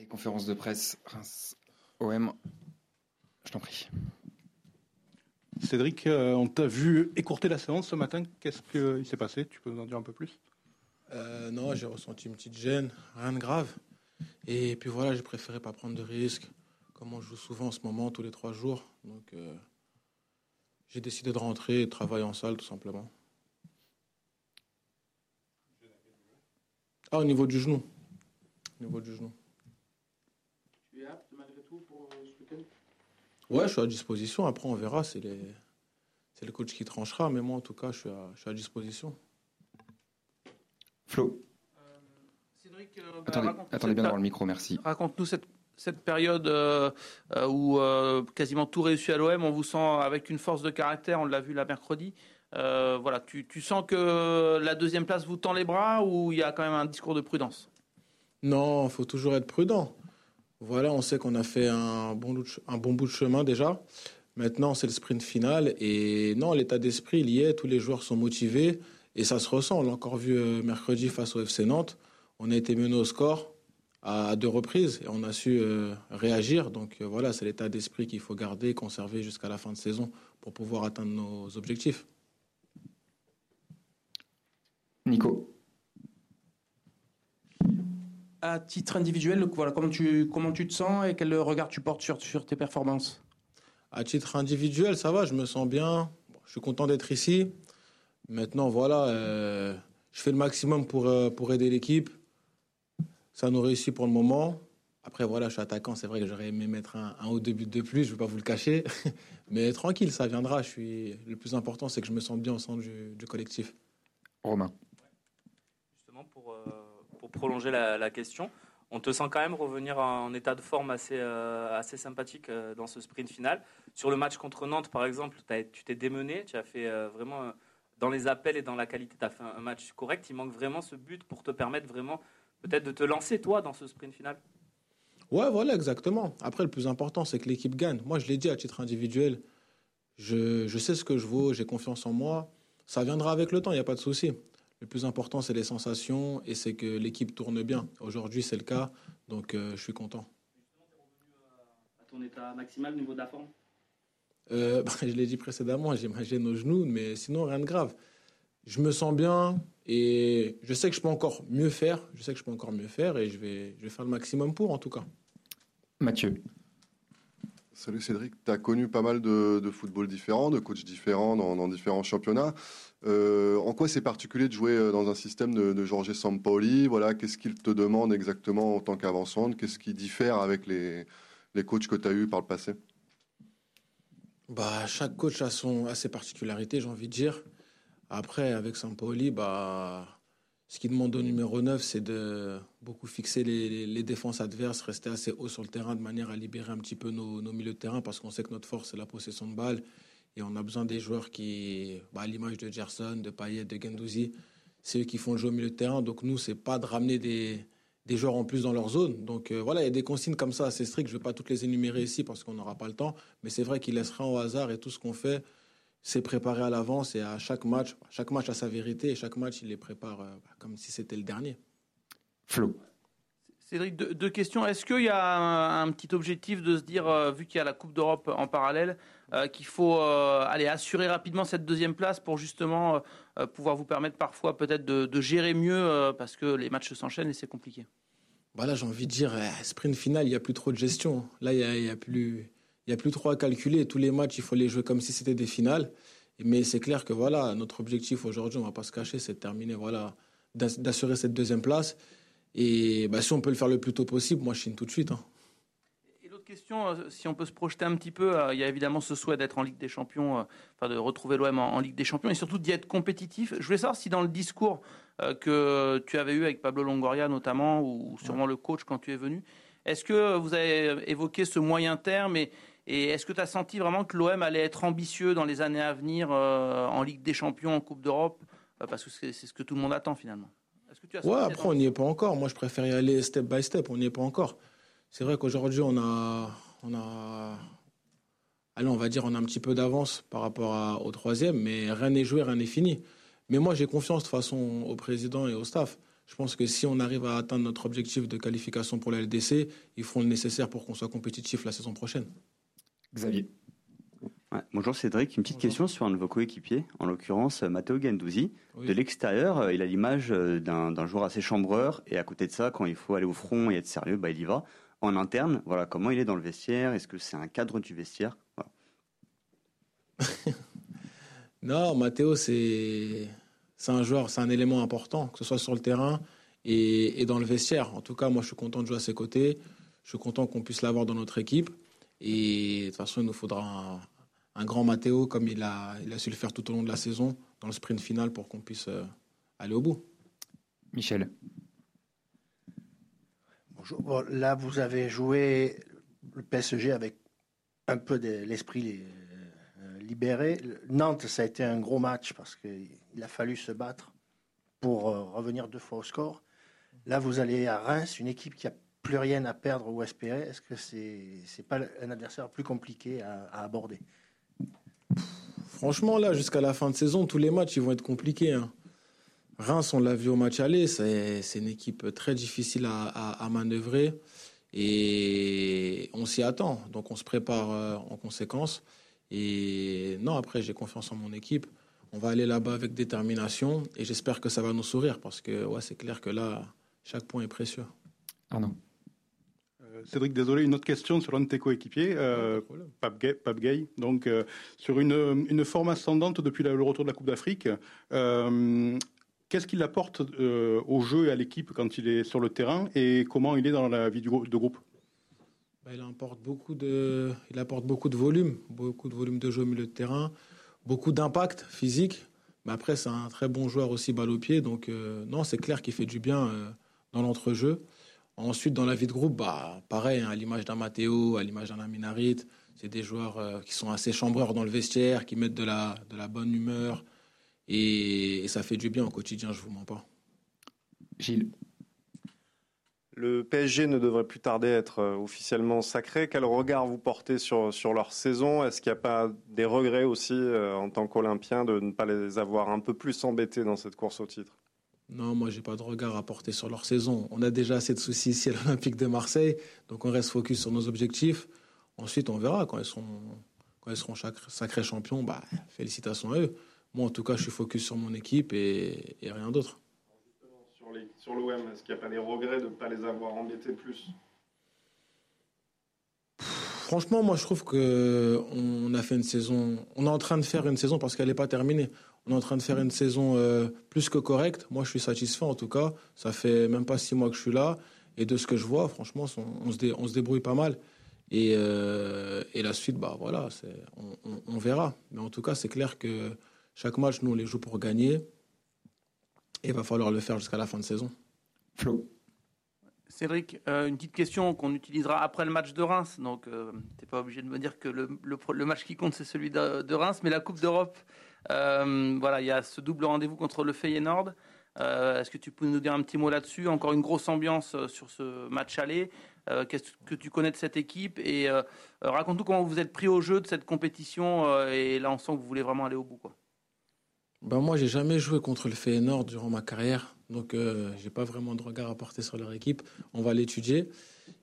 Allez, conférence de presse, Reims, OM, je t'en prie. Cédric, euh, on t'a vu écourter la séance ce matin. Qu'est-ce qu'il s'est passé? Tu peux nous en dire un peu plus? Euh, Non, j'ai ressenti une petite gêne, rien de grave. Et puis voilà, j'ai préféré pas prendre de risques, comme on joue souvent en ce moment, tous les trois jours. Donc euh, j'ai décidé de rentrer et de travailler en salle, tout simplement. Ah, au niveau du genou. Au niveau du genou. Tu es apte malgré tout pour ce week-end Ouais, je suis à disposition. Après, on verra. C'est les... c'est le coach qui tranchera. Mais moi, en tout cas, je suis à, je suis à disposition. Flo. Cédric, attendez, raconte-nous attendez bien dans le micro, merci. Raconte-nous cette, cette période euh, euh, où euh, quasiment tout réussit à l'OM. On vous sent avec une force de caractère. On l'a vu là mercredi. Euh, voilà, tu, tu sens que la deuxième place vous tend les bras ou il y a quand même un discours de prudence? Non, il faut toujours être prudent. Voilà, on sait qu'on a fait un bon, bout de chemin déjà. Maintenant, c'est le sprint final. Et non, l'état d'esprit, il y est. Tous les joueurs sont motivés. Et ça se ressent. On l'a encore vu euh, mercredi face au FC Nantes. On a été mené au score à deux reprises et on a su euh, réagir. Donc euh, voilà, c'est l'état d'esprit qu'il faut garder, conserver jusqu'à la fin de saison pour pouvoir atteindre nos objectifs. Nico. À titre individuel, voilà, comment, tu, comment tu te sens et quel regard tu portes sur, sur tes performances? À titre individuel, ça va, je me sens bien. Bon, je suis content d'être ici. Maintenant, voilà, euh, je fais le maximum pour, euh, pour aider l'équipe. Ça nous réussit pour le moment. Après, voilà, je suis attaquant. C'est vrai que j'aurais aimé mettre un, un ou deux buts de plus, je ne vais pas vous le cacher. Mais tranquille, ça viendra. Je suis... Le plus important, c'est que je me sens bien au sein du, du collectif. Romain. Justement, pour, euh, prolonger la, question, on te sent quand même revenir en état de forme assez, euh, assez sympathique euh, dans ce sprint final. Sur le match contre Nantes, par exemple, tu t'es démené, tu as fait euh, vraiment, dans les appels et dans la qualité, tu as fait un, un match correct. Il manque vraiment ce but pour te permettre vraiment peut-être de te lancer, toi, dans ce sprint final. Ouais, voilà, exactement. Après, le plus important, c'est que l'équipe gagne. Moi, je l'ai dit à titre individuel. Je, je sais ce que je vaux, j'ai confiance en moi. Ça viendra avec le temps, il n'y a pas de souci. Le plus important, c'est les sensations et c'est que l'équipe tourne bien. Aujourd'hui, c'est le cas, donc euh, je suis content. À ton état maximal au niveau de la forme? Euh, bah, je l'ai dit précédemment, j'ai ma gêne aux genoux, mais sinon, rien de grave. Je me sens bien et je sais que je peux encore mieux faire. Je sais que je peux encore mieux faire et je vais, je vais faire le maximum pour, en tout cas. Mathieu. Salut Cédric, tu as connu pas mal de, football différents, de coachs différents dans, différents championnats. Euh, en quoi c'est particulier de jouer euh, dans un système de, de Jorge Sampaoli? Voilà, Qu'est-ce qu'il te demande exactement en tant qu'avancante Qu'est-ce qui diffère avec les, les coachs que tu as eus par le passé? Bah, chaque coach a, son, a ses particularités, j'ai envie de dire. Après, avec Sampaoli, bah, ce qu'il demande au numéro 9, c'est de beaucoup fixer les, défenses adverses, rester assez haut sur le terrain de manière à libérer un petit peu nos, milieux de terrain parce qu'on sait que notre force, c'est la possession de balle. Et on a besoin des joueurs qui, bah, à l'image de Gerson, de Payet, de Gendouzi, c'est eux qui font le jeu au milieu de terrain. Donc nous, c'est pas de ramener des, joueurs en plus dans leur zone. Donc euh, voilà, il y a des consignes comme ça assez strictes. Je ne vais pas toutes les énumérer ici parce qu'on n'aura pas le temps. Mais c'est vrai qu'il laissera au hasard et tout ce qu'on fait, c'est préparé à l'avance et à chaque match, chaque match a sa vérité et chaque match, il les prépare euh, bah, comme si c'était le dernier. Flo. Cédric, deux, deux questions. Est-ce qu'il y a un, un petit objectif de se dire, euh, vu qu'il y a la Coupe d'Europe en parallèle, euh, qu'il faut euh, aller assurer rapidement cette deuxième place pour justement pouvoir vous permettre parfois peut-être de, de gérer mieux euh, parce que les matchs s'enchaînent et c'est compliqué? Bah là, j'ai envie de dire, eh, sprint final, il n'y a plus trop de gestion. Là, il n'y a, il y a plus, il y a plus trop à calculer. Tous les matchs, il faut les jouer comme si c'était des finales. Mais c'est clair que voilà, notre objectif aujourd'hui, on ne va pas se cacher, c'est de terminer, voilà, d'ass- d'assurer cette deuxième place. Et bah, si on peut le faire le plus tôt possible, moi, je signe tout de suite. hein. Et l'autre question, euh, si on peut se projeter un petit peu, euh, il y a évidemment ce souhait d'être en Ligue des Champions, euh, enfin de retrouver l'OM en, en Ligue des Champions et surtout d'y être compétitif. Je voulais savoir si dans le discours que tu avais eu avec Pablo Longoria notamment, ou sûrement le coach quand tu es venu, est-ce que vous avez évoqué ce moyen terme et, et est-ce que tu as senti vraiment que l'OM allait être ambitieux dans les années à venir euh, en Ligue des Champions, en Coupe d'Europe Euh, Parce que c'est ce que tout le monde attend finalement? Que tu as Ouais, senti après, on n'y est pas encore. Moi, je préfère y aller step by step. On n'y est pas encore. C'est vrai qu'aujourd'hui, on a, on a, allez, on va dire, on a un petit peu d'avance par rapport à- au troisième, mais rien n'est joué, rien n'est fini. Mais moi, j'ai confiance de toute façon au président et au staff. Je pense que si on arrive à atteindre notre objectif de qualification pour la LDC, ils feront le nécessaire pour qu'on soit compétitif la saison prochaine. Xavier. Ouais, bonjour Cédric, une petite Bonjour. question sur un de vos coéquipiers, en l'occurrence euh, Matteo Gendouzi. Oui. De l'extérieur, euh, il a l'image euh, d'un joueur assez chambreur, et à côté de ça, quand il faut aller au front et être sérieux, bah, il y va. En interne, voilà, comment il est dans le vestiaire? Est-ce que c'est un cadre du vestiaire? Voilà. Non, Matteo, c'est c'est un joueur, c'est un élément important, que ce soit sur le terrain et, et dans le vestiaire. En tout cas, moi, je suis content de jouer à ses côtés. Je suis content qu'on puisse l'avoir dans notre équipe. Et de toute façon, il nous faudra un, un grand Matteo, comme il a, il a su le faire tout au long de la saison, dans le sprint final, pour qu'on puisse euh, aller au bout. Michel. Bonjour. Bon, là, vous avez joué le PSG avec un peu de l'esprit euh, libéré. Nantes, ça a été un gros match parce qu'il a fallu se battre pour euh, revenir deux fois au score. Là, vous allez à Reims, une équipe qui a plus rien à perdre ou espérer. Est-ce que c'est c'est pas un adversaire plus compliqué à, à aborder? Franchement, là, jusqu'à la fin de saison, tous les matchs, ils vont être compliqués. hein. Reims, on l'a vu au match aller, c'est une équipe très difficile à, à- à manœuvrer et on s'y attend. Donc, on se prépare euh, en conséquence. Et non, après, j'ai confiance en mon équipe. On va aller là-bas avec détermination et j'espère que ça va nous sourire parce que ouais, c'est clair que là, chaque point est précieux. Arnaud. Euh, Cédric, désolé, une autre question sur l'un de tes coéquipiers, euh. Pape Gay. Donc, euh, sur une, une forme ascendante depuis le retour de la Coupe d'Afrique, euh, qu'est-ce qu'il apporte euh, au jeu et à l'équipe quand il est sur le terrain et comment il est dans la vie du de groupe? Bah, il apporte beaucoup de, il apporte beaucoup de volume, beaucoup de volume de jeu au milieu de terrain, beaucoup d'impact physique. Mais après, c'est un très bon joueur aussi balle au pied, donc euh, non, c'est clair qu'il fait du bien euh, dans l'entrejeu. Ensuite, dans la vie de groupe, bah, pareil, hein, à l'image d'un Matteo, à l'image d'un Aminarit, c'est des joueurs euh, qui sont assez chambreurs dans le vestiaire, qui mettent de la, de la bonne humeur, et, et ça fait du bien au quotidien, je vous mens pas. Gilles. Le PSG ne devrait plus tarder à être euh, officiellement sacré. Quel regard vous portez sur, sur leur saison? Est-ce qu'il n'y a pas des regrets aussi euh, en tant qu'Olympien de ne pas les avoir un peu plus embêtés dans cette course au titre? Non, moi, j'ai pas de regard à porter sur leur saison. On a déjà assez de soucis ici à l'Olympique de Marseille, donc on reste focus sur nos objectifs. Ensuite, on verra quand ils seront, sacrés champions. Bah, félicitations à eux. Moi, en tout cas, je suis focus sur mon équipe et, rien d'autre. Sur l'OM, est-ce qu'il n'y a pas des regrets de ne pas les avoir embêtés plus? Franchement, moi, je trouve que on a fait une saison. On est en train de faire une saison parce qu'elle n'est pas terminée. On est en train de faire une saison euh, plus que correcte. Moi, je suis satisfait en tout cas. Ça fait même pas six mois que je suis là. Et de ce que je vois, franchement, on, se, débrouille pas mal. Et, euh, la suite, bah voilà, on verra. Mais en tout cas, c'est clair que chaque match, nous, on les joue pour gagner. Et il va falloir le faire jusqu'à la fin de saison. Flo? Cédric, euh, une petite question qu'on utilisera après le match de Reims. Donc, tu n'es pas obligé de me dire que le, match qui compte, c'est celui de, Reims. Mais la Coupe d'Europe, euh, voilà, il y a ce double rendez-vous contre le Feyenoord. Euh, Est-ce que tu peux nous dire un petit mot là-dessus? Encore une grosse ambiance euh, sur ce match aller. Euh, Qu'est-ce que tu connais de cette équipe? Et euh, euh, raconte-nous comment vous êtes pris au jeu de cette compétition. euh, et là, on sent que vous voulez vraiment aller au bout. Ben moi, j'ai jamais joué contre le Feyenoord durant ma carrière, donc euh, j'ai pas vraiment de regard à porter sur leur équipe. On va l'étudier.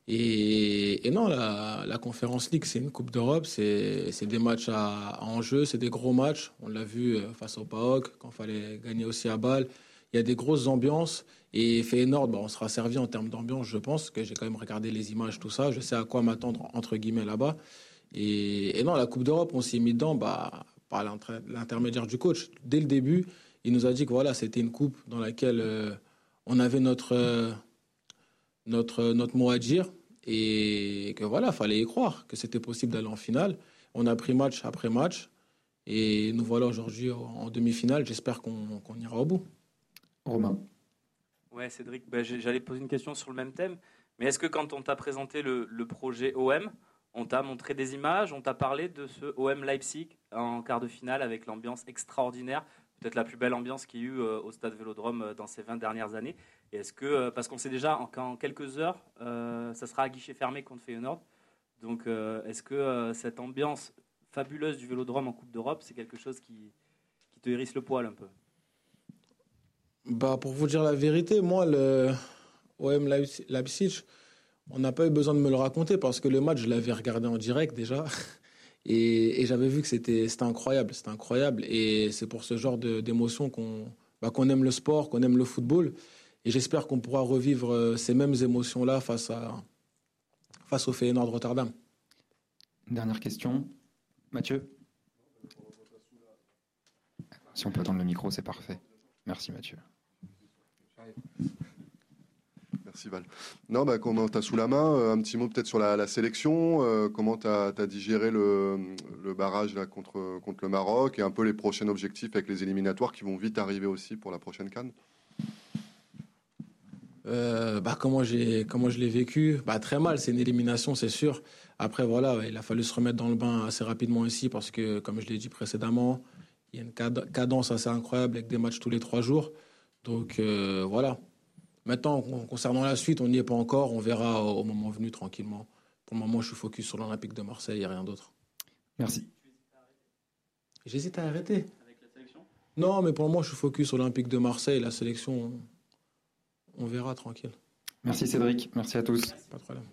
Et, non, la, Conférence League, c'est une Coupe d'Europe, c'est des matchs à, à enjeu, c'est des gros matchs. On l'a vu euh, face au PAOK, quand il fallait gagner aussi à Bâle. Il y a des grosses ambiances. Et Feyenoord, ben, on sera servi en termes d'ambiance, je pense, que j'ai quand même regardé les images, tout ça. Je sais à quoi m'attendre, entre guillemets, là-bas. Et, non, la Coupe d'Europe, on s'y est mis dedans bah, par l'inter- l'intermédiaire du coach. Dès le début, il nous a dit que voilà, c'était une coupe dans laquelle euh, on avait notre, euh, notre, notre mot à dire et que voilà, fallait y croire, que c'était possible d'aller en finale. On a pris match après match et nous voilà aujourd'hui en demi-finale. J'espère qu'on qu'on ira au bout. Romain. Ouais, Cédric, bah, j'allais poser une question sur le même thème. Mais est-ce que quand on t'a présenté le, le projet OM, on t'a montré des images, on t'a parlé de ce OM Leipzig en quart de finale avec l'ambiance extraordinaire, peut-être la plus belle ambiance qu'il y a eu euh, au stade Vélodrome euh, dans ces 20 dernières années. Et est-ce que, euh, parce qu'on sait déjà en- qu'en quelques heures, ça sera à guichet fermé contre Feyenoord, donc est-ce que cette ambiance fabuleuse du Vélodrome en Coupe d'Europe, c'est quelque chose qui, qui te hérisse le poil un peu? Bah, pour vous dire la vérité, moi, le OM Leipzig, on n'a pas eu besoin de me le raconter parce que le match, je l'avais regardé en direct déjà. Et, j'avais vu que c'était incroyable. C'était incroyable. Et c'est pour ce genre d'émotion qu'on bah, aime le sport, qu'on aime le football. Et j'espère qu'on pourra revivre euh, ces mêmes émotions-là face, face au Feyenoord de Rotterdam. Dernière question. Mathieu? Si on peut attendre le micro, c'est parfait. Merci Mathieu. Non, bah, comment tu as sous la main euh, Un petit mot peut-être sur la, sélection. Euh, comment tu as, digéré le, barrage là, contre, contre le Maroc et un peu les prochains objectifs avec les éliminatoires qui vont vite arriver aussi pour la prochaine Cannes? Euh, bah, comment, comment je l'ai vécu? Bah, Très mal, c'est une élimination, c'est sûr. Après, voilà, il a fallu se remettre dans le bain assez rapidement ici parce que, comme je l'ai dit précédemment, il y a une cadence assez incroyable avec des matchs tous les trois jours. Donc voilà. Maintenant, concernant la suite, on n'y est pas encore. On verra au moment venu tranquillement. Pour le moment, je suis focus sur l'Olympique de Marseille et rien d'autre. Merci. J'hésite à arrêter. Avec la sélection? Non, mais pour le moment, je suis focus sur l'Olympique de Marseille. La sélection, on verra tranquille. Merci Cédric. Merci à tous. Pas de problème.